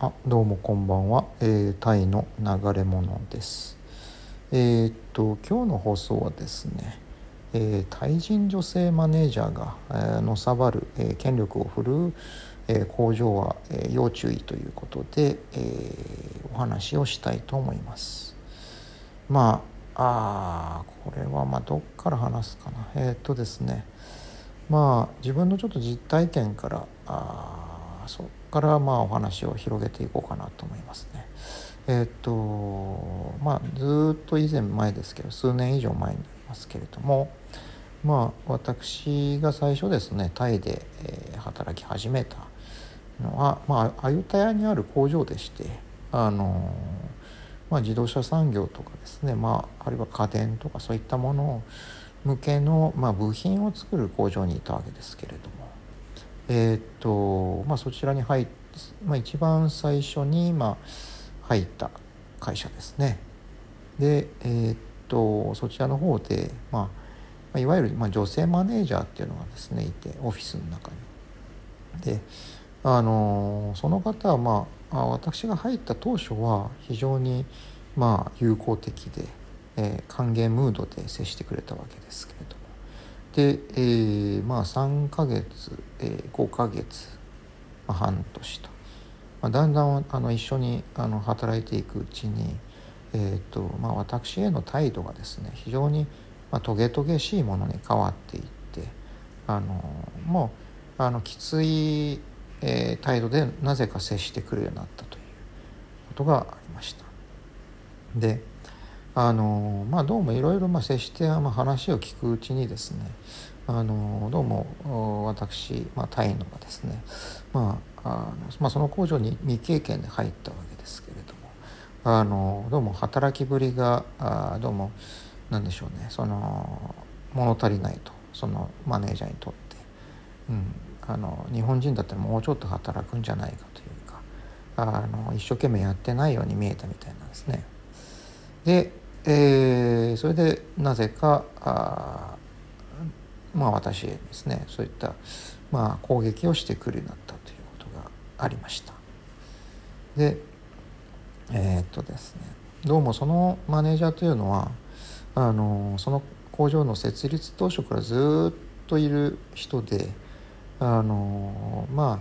あどうもこんばんは、えー、タイの流れ者です。えー、っと今日の放送はですね、えー、タイ人女性マネージャーが、えー、のさばる、えー、権力を振るう、え、工場は、えー、要注意ということで、えー、お話をしたいと思います。まああこれはまあどっから話すかな。え、っとですねまあ自分のちょっと実体験からあそこからまあお話を広げていこうかなと思いますね。えっ、とまあずっと以前前ですけど数年以上前になりますけれどもまあ私が最初ですねタイで、え、働き始めたのは、まあ、アユタヤにある工場でしてあのまあ、自動車産業とかですね、まあ、あるいは家電とかそういったもの向けの、まあ、部品を作る工場にいたわけですけれどもえー、とまあ、そちらに入って、まあ、一番最初に、まあ、入った会社ですね。で、えー、っとそちらの方で、まあ、いわゆる、ま、女性マネージャーっていうのがですねいてオフィスの中に。であのその方は、まあ、私が入った当初は非常に、まあ、友好的で、えー、歓迎ムードで接してくれたわけですけれどで、えー、まあ3ヶ月、えー、5ヶ月、まあ、半年と、まあ、だんだんあの一緒にあの働いていくうちに、えーとまあ、私への態度がですね非常に、まあ、トゲトゲしいものに変わっていってあのもうあのきつい、えー、態度でなぜか接してくるようになったということがありました。であのまあ、どうもいろいろ接して、話を聞くうちにですねあのどうも私、まあ、タイのがですね、まああのまあ、その工場に未経験で入ったわけですけれどもあのどうも働きぶりがあどうもなんでしょうねその物足りないとそのマネージャーにとって、うん、あの日本人だったらもうちょっと働くんじゃないかというかあの一生懸命やってないように見えたみたいなんですね。でえー、それでなぜかあまあ私ですねそういった、まあ、攻撃をしてくるようになったということがありました。でえー、っとですねどうもそのマネージャーというのはあのその工場の設立当初からずっといる人であのま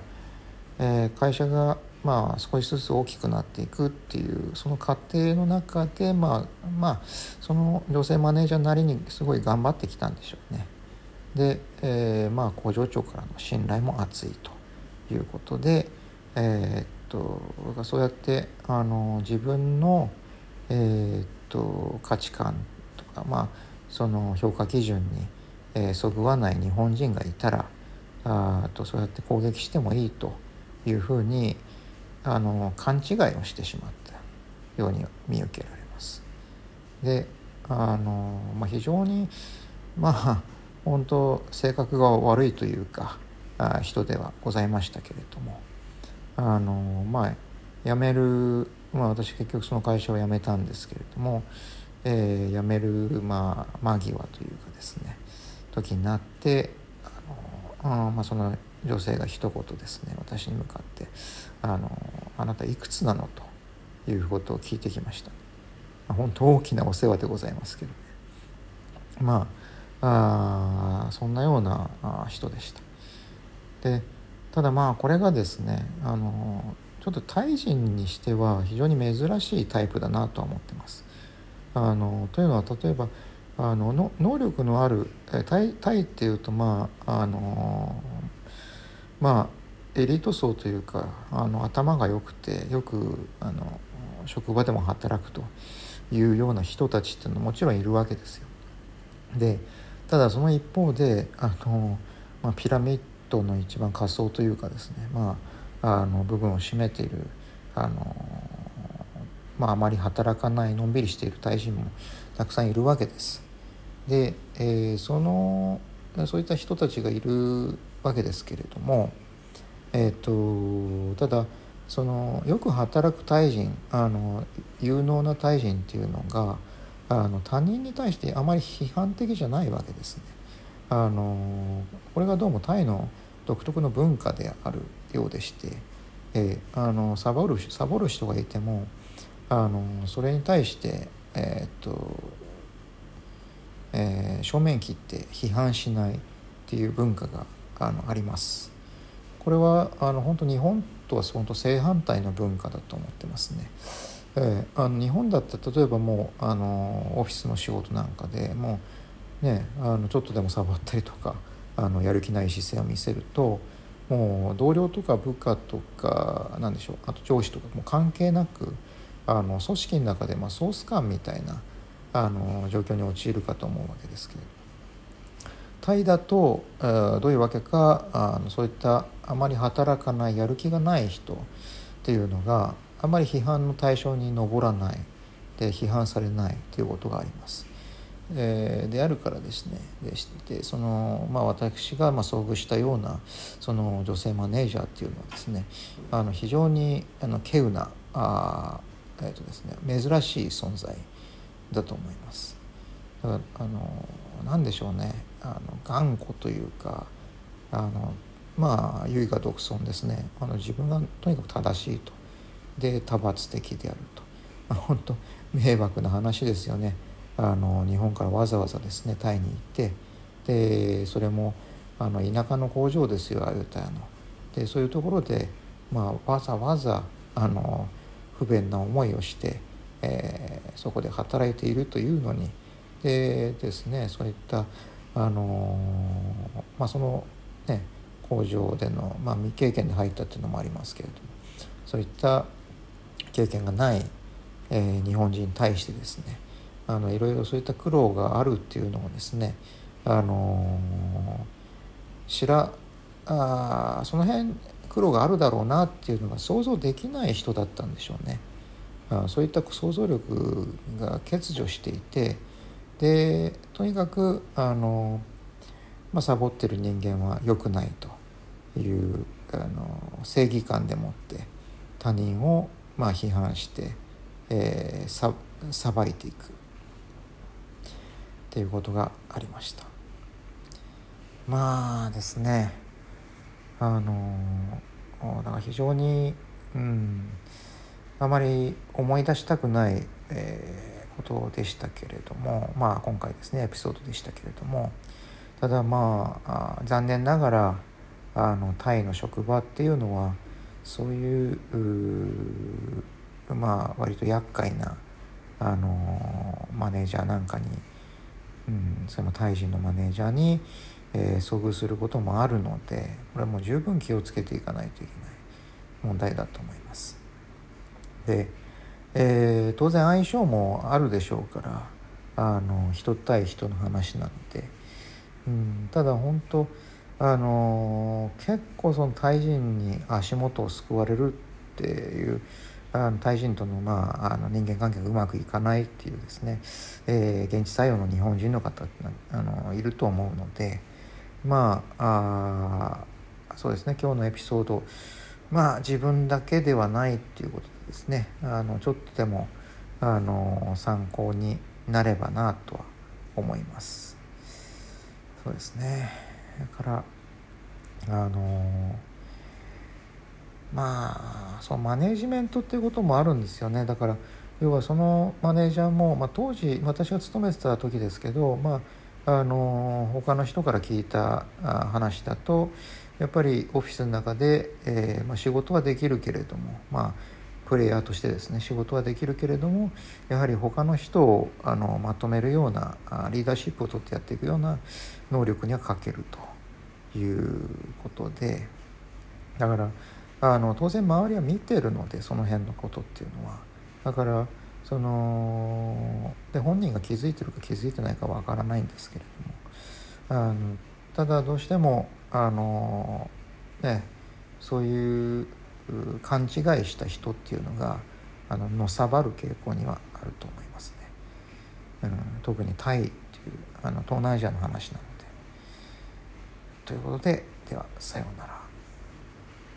あ、えー、会社がまあ、少しずつ大きくなっていくっていうその過程の中で、まあまあ、その女性マネージャーなりにすごい頑張ってきたんでしょうね。で、えー、まあ、工場長からの信頼も厚いということで、えー、っとそうやってあの自分の、えー、っと価値観とか、まあ、その評価基準に、えー、そぐわない日本人がいたらあとそうやって攻撃してもいいというふうにあの勘違いをしてしまったように見受けられます。であの、まあ、非常にまあ本当性格が悪いというかあ人ではございましたけれどもあのまあ辞める、まあ、私結局その会社を辞めたんですけれども、えー、辞める、まあ、間際というかですね時になってあのあ、まあ、その女性が一言ですね私に向かってあの「あなたいくつなの?」ということを聞いてきました、まあ、本当大きなお世話でございますけど。ねまああそんなような人でした。でただまあこれがですねあのちょっとタイ人にしては非常に珍しいタイプだなとは思ってます。あのというのは例えばあの能力のあるタイタイっていうとまああのまあエリート層というかあの頭が良くてよくあの職場でも働くというような人たちっていうのはもちろんいるわけですよ。でただその一方であの、まあ、ピラミッドの一番下層というかですね、まあ、あの部分を占めているあの、まあ、あまり働かないのんびりしている大臣もたくさんいるわけです。で、えー、そのそういった人たちがいるわけですけれども、えーと、ただそのよく働くタイ人あの有能なタイ人っていうのがあの他人に対してあまり批判的じゃないわけですね。あのこれがどうもタイの独特の文化であるようでして、えー、あのサボるサボる人がいてもあのそれに対してえー、っと、えー、正面切って批判しないっていう文化があのあります。これはあの本当日本とは本当正反対の文化だと思ってますね。えー、あの日本だったら例えばもうあのオフィスの仕事なんかでもうねあのちょっとでもサボったりとかあのやる気ない姿勢を見せるともう同僚とか部下とかなんでしょうあと上司とかも関係なくあの組織の中でまあソース感みたいなあの状況に陥るかと思うわけですけれどタイだとどういうわけかあのそういったあまり働かないやる気がない人っていうのがあまり批判の対象に上らないで批判されないということがあります。えー、であるからですねでしてその、まあ、私がまあ遭遇したようなその女性マネージャーっていうのはですねあの非常にあの稀有なあ、えーとですね、珍しい存在だと思います。だからあの何でしょうねあの頑固というかあのまあ唯我独尊ですね。あの自分がとにかく正しいと。で多発的であると、まあ、本当迷惑な話ですよね。あの日本からわざわざですねタイに行って。でそれもあの田舎の工場ですよアユタヤの。でそういうところで、まあ、わざわざあの不便な思いをして、えー、そこで働いているというのに。でですねそういったあのまあそのね工場での、まあ、未経験で入ったっていうのもありますけれどもそういった経験がない、えー、日本人に対してですねあのいろいろそういった苦労があるっていうのをですねあの知らあその辺苦労があるだろうなっていうのが想像できない人だったんでしょうね。あそういった想像力が欠如していてでとにかくあの、まあ、サボってる人間は良くないというあの正義感でもって他人をまあ批判して、えー、ささばいていく。っていうことがありました。まあですねあのだか非常にうんあまり思い出したくない、えーことでしたけれどもまあ今回ですねエピソードでしたけれどもただまあ残念ながらあのタイの職場っていうのはそういうまあ割と厄介なあのマネージャーなんかに、うん、そのタイ人のマネージャーに、えー、遭遇することもあるのでこれはもう十分気をつけていかないといけない問題だと思います。でえー、当然相性もあるでしょうからあの人対人の話なので、うん、ただ本当あの結構その対人に足元を救われるっていうあの対人との,、まあ、あの人間関係がうまくいかないっていうですね、えー、現地採用の日本人の方あのいると思うのでまああそうですね今日のエピソードまあ自分だけではないっていうことですねあのちょっとでもあの参考になればなとは思います。そうですね。だからあのまあそうマネージメントっていうこともあるんですよね。だから要はそのマネージャーも、まあ、当時私が勤めてた時ですけどまああの他の人から聞いた話だとやっぱりオフィスの中で、えーまあ、仕事はできるけれどもまあプレイヤーとしてですね仕事はできるけれどもやはり他の人をあのまとめるようなリーダーシップをとってやっていくような能力には欠けるということでだからあの当然周りは見てるのでその辺のことっていうのは。だからそので本人が気づいてるか気づいてないかわからないんですけれども。あのただどうしてもあのねそういう勘違いした人っていうのがあののさばる傾向にはあると思いますね。うん、特にタイっていうあの東南アジアの話なので。ということでではさようなら。